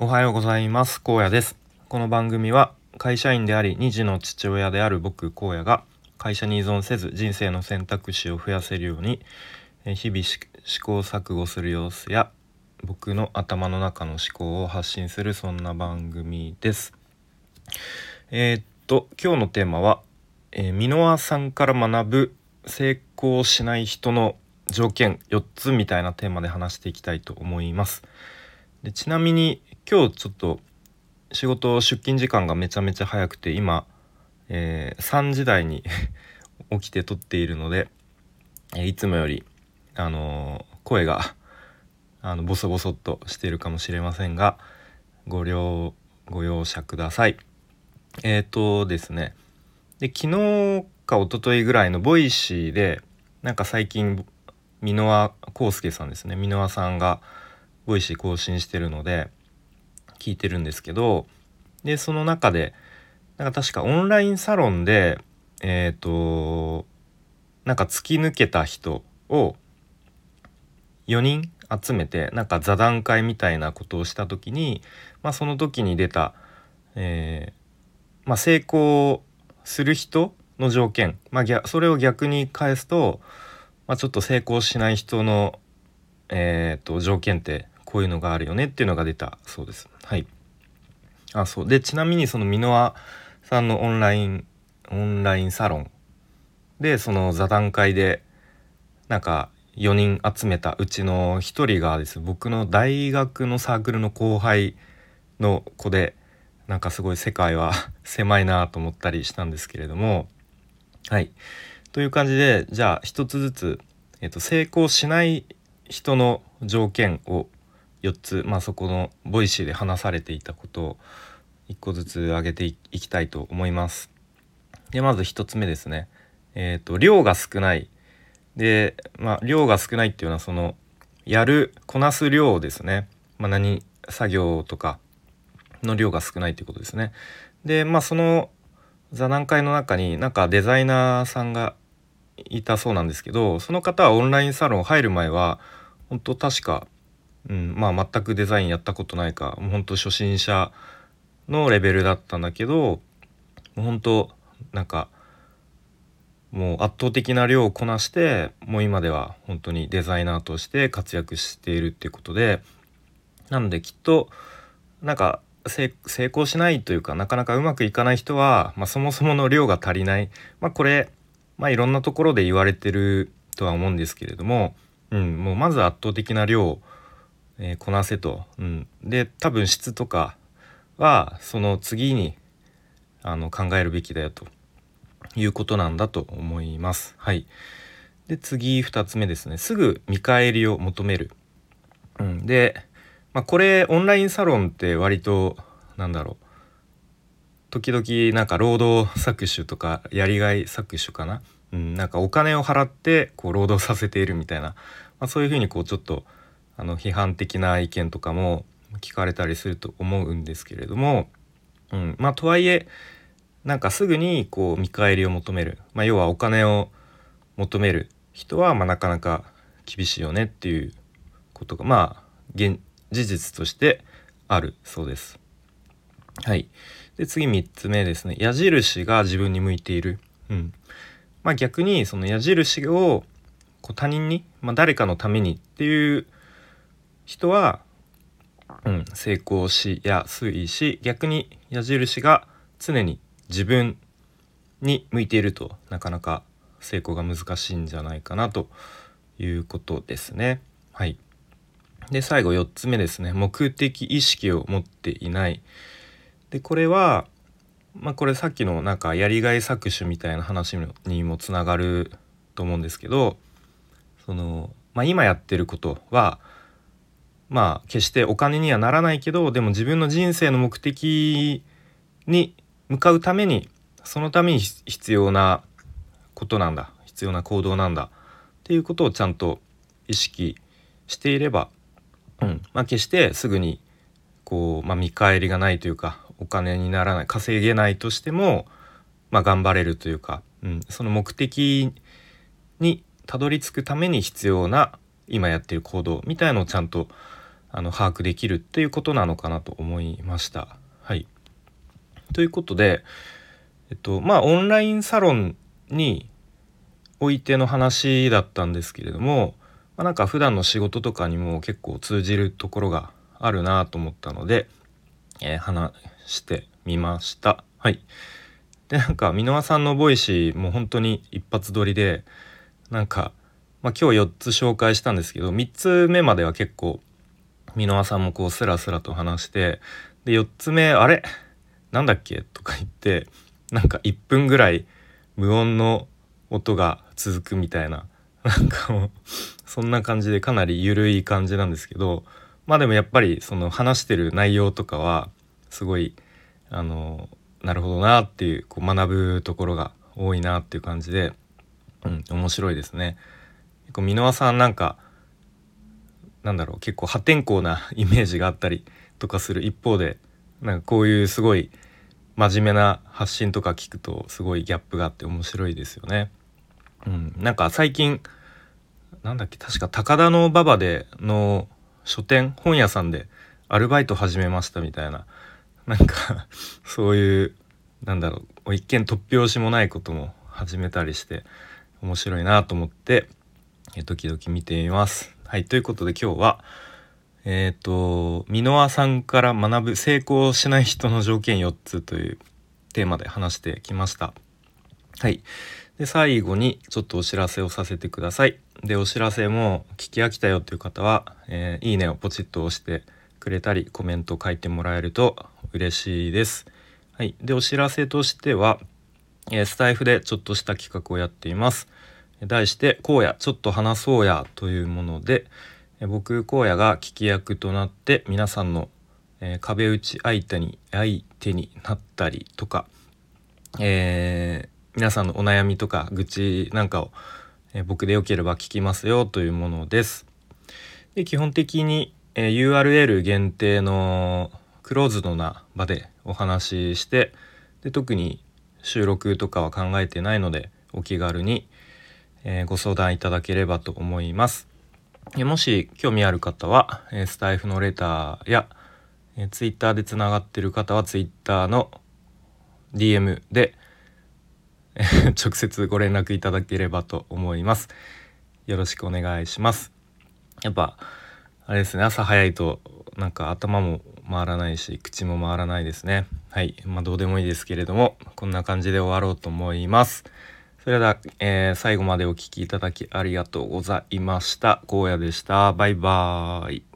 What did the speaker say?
おはようございます。荒野です。この番組は会社員であり2児の父親である僕荒野が会社に依存せず人生の選択肢を増やせるように日々試行錯誤する様子や僕の頭の中の思考を発信するそんな番組です。えー、っと今日のテーマは、えー、箕輪さんから学ぶ成功しない人の条件4つみたいなテーマで話していきたいと思います。でちなみに今日ちょっと仕事出勤時間がめちゃめちゃ早くて今、えー、3時台に 起きて撮っているので、えいつもより、あのー、声があのボソボソっとしているかもしれませんがご了ご容赦ください。えっ、ー、とですねで昨日か一昨日ぐらいのボイシーでなんか最近箕輪康介さんですね箕輪さんがボイシー更新してるので聞いてるんですけどでその中でなんか確かオンラインサロンでえっ、ー、となんか突き抜けた人を4人集めてなんか座談会みたいなことをした時に、まあ、その時に出た、えー、まあ、成功する人の条件、まあ、それを逆に返すと、まあ、ちょっと成功しない人の、えーと、条件ってこういうのがあるよねっていうのが出たそうです。はい。あ、そう。で、ちなみにその箕輪さんのオンライン、オンラインサロンで、その座談会で、なんか4人集めたうちの1人がです僕の大学のサークルの後輩の子で、なんかすごい世界は 狭いなと思ったりしたんですけれども、はい。という感じでじゃあ一つずつ、えー、と成功しない人の条件を4つ、まあ、そこのボイシーで話されていたことを1個ずつ挙げていきたいと思います。でまず1つ目ですね。え、ー、と量が少ないで、まあ、量が少ないっていうのはそのやるこなす量ですね。まあ、何作業とかの量が少ないということですね。でまあその座談会の中になんかデザイナーさんがいたそうなんですけどその方はオンラインサロン入る前は本当確か、うん、まあ全くデザインやったことないかもう本当初心者のレベルだったんだけどもう本当なんかもう圧倒的な量をこなしてもう今では本当にデザイナーとして活躍しているっていうことでなのできっとなんか成功しないというかなかなかうまくいかない人は、まあ、そもそもの量が足りない、まあ、これまあいろんなところで言われてるとは思うんですけれども、うん、もうまず圧倒的な量を、えー、こなせと、うん、で多分質とかはその次にあの考えるべきだよと。いうことなんだと思います。はい、で次2つ目ですね。すぐ見返りを求める。うん、で、まあ、これオンラインサロンって割となんだろう。時々なんか労働搾取とかやりがい搾取かな、うん、なんかお金を払ってこう労働させているみたいな、まあ、そういうふうにこうちょっとあの批判的な意見とかも聞かれたりすると思うんですけれども、うん、まあとはいえなんかすぐにこう見返りを求める、まあ、要はお金を求める人はまなかなか厳しいよねっていうことがまあ現事実としてあるそうです。はい。で次3つ目ですね矢印が自分に向いている。うんまあ、逆にその矢印をこう他人に、まあ、誰かのためにっていう人は、うん、成功しやすいし逆に矢印が常に自分に向いているとなかなか成功が難しいんじゃないかなということですね。はい、で最後4つ目ですね目的意識を持っていない。でこれはまあこれさっきのなんかやりがい搾取みたいな話にもつながると思うんですけどその、まあ、今やってることはまあ決してお金にはならないけどでも自分の人生の目的に向かうためにそのために必要なことなんだ。必要な行動なんだ。っていうことをちゃんと意識していれば、うん。まあ、決してすぐにこう、まあ、見返りがないというかお金にならない稼げないとしても、まあ、頑張れるというか、うん、その目的にたどり着くために必要な今やってる行動みたいのをちゃんとあの把握できるっていうことなのかなと思いました。はい、ということで、えっとまあオンラインサロンにおいての話だったんですけれども、まあ、なんか普段の仕事とかにも結構通じるところがあるなと思ったので、えー、話してみました。はい。でなんか箕輪さんのボイシーも本当に一発撮りでなんか、まあ、今日4つ紹介したんですけど3つ目までは結構箕輪さんもこうスラスラと話してで4つ目あれ？なんだっけ？とか言ってなんか1分ぐらい無音の音が続くみたいな。なんかもうそんな感じでかなり緩い感じなんですけどまあでもやっぱりその話してる内容とかはすごいあのなるほどなっていうこう学ぶところが多いなっていう感じで、うん、面白いですね。結構箕輪さんなんかなんだろう結構破天荒なイメージがあったりとかする一方でなんかこういうすごい真面目な発信とか聞くとすごいギャップがあって面白いですよね。うん、なんか最近なんだっけ確か高田の馬場での書店本屋さんでアルバイト始めましたみたいななんかそういうなんだろう一見突拍子もないことも始めたりして面白いなと思って時々見てみます。はいということで今日はえっ、ー、と箕輪さんから学ぶ成功しない人の条件4つというテーマで話してきました。はい。で最後にちょっとお知らせをさせてください。でお知らせも聞き飽きたよという方は、えー、いいねをポチッと押してくれたりコメント書いてもらえると嬉しいです。はい、でお知らせとしては、えー、スタイフでちょっとした企画をやっています。題して「荒野ちょっと話そうや」というもので、え、僕荒野が聞き役となって皆さんの、え、壁打ち相手に相手になったりとか、え皆さんのお悩みとか愚痴なんかをえ僕でよければ聞きますよというものです。で基本的に、え URL 限定のクローズドな場でお話ししてで特に収録とかは考えてないのでお気軽に、えご相談いただければと思います。もし興味ある方は、えスタイフのレターや、え Twitter でつながってる方は Twitter の DM でえ直接ご連絡いただければと思います。よろしくお願いします。やっぱあれですね朝早いとなんか頭も回らないし口も回らないですねはいまあどうでもいいですけれどもこんな感じで終わろうと思いますそれでは、えー、最後までお聴きいただきありがとうございました。荒野でした。バイバーイ。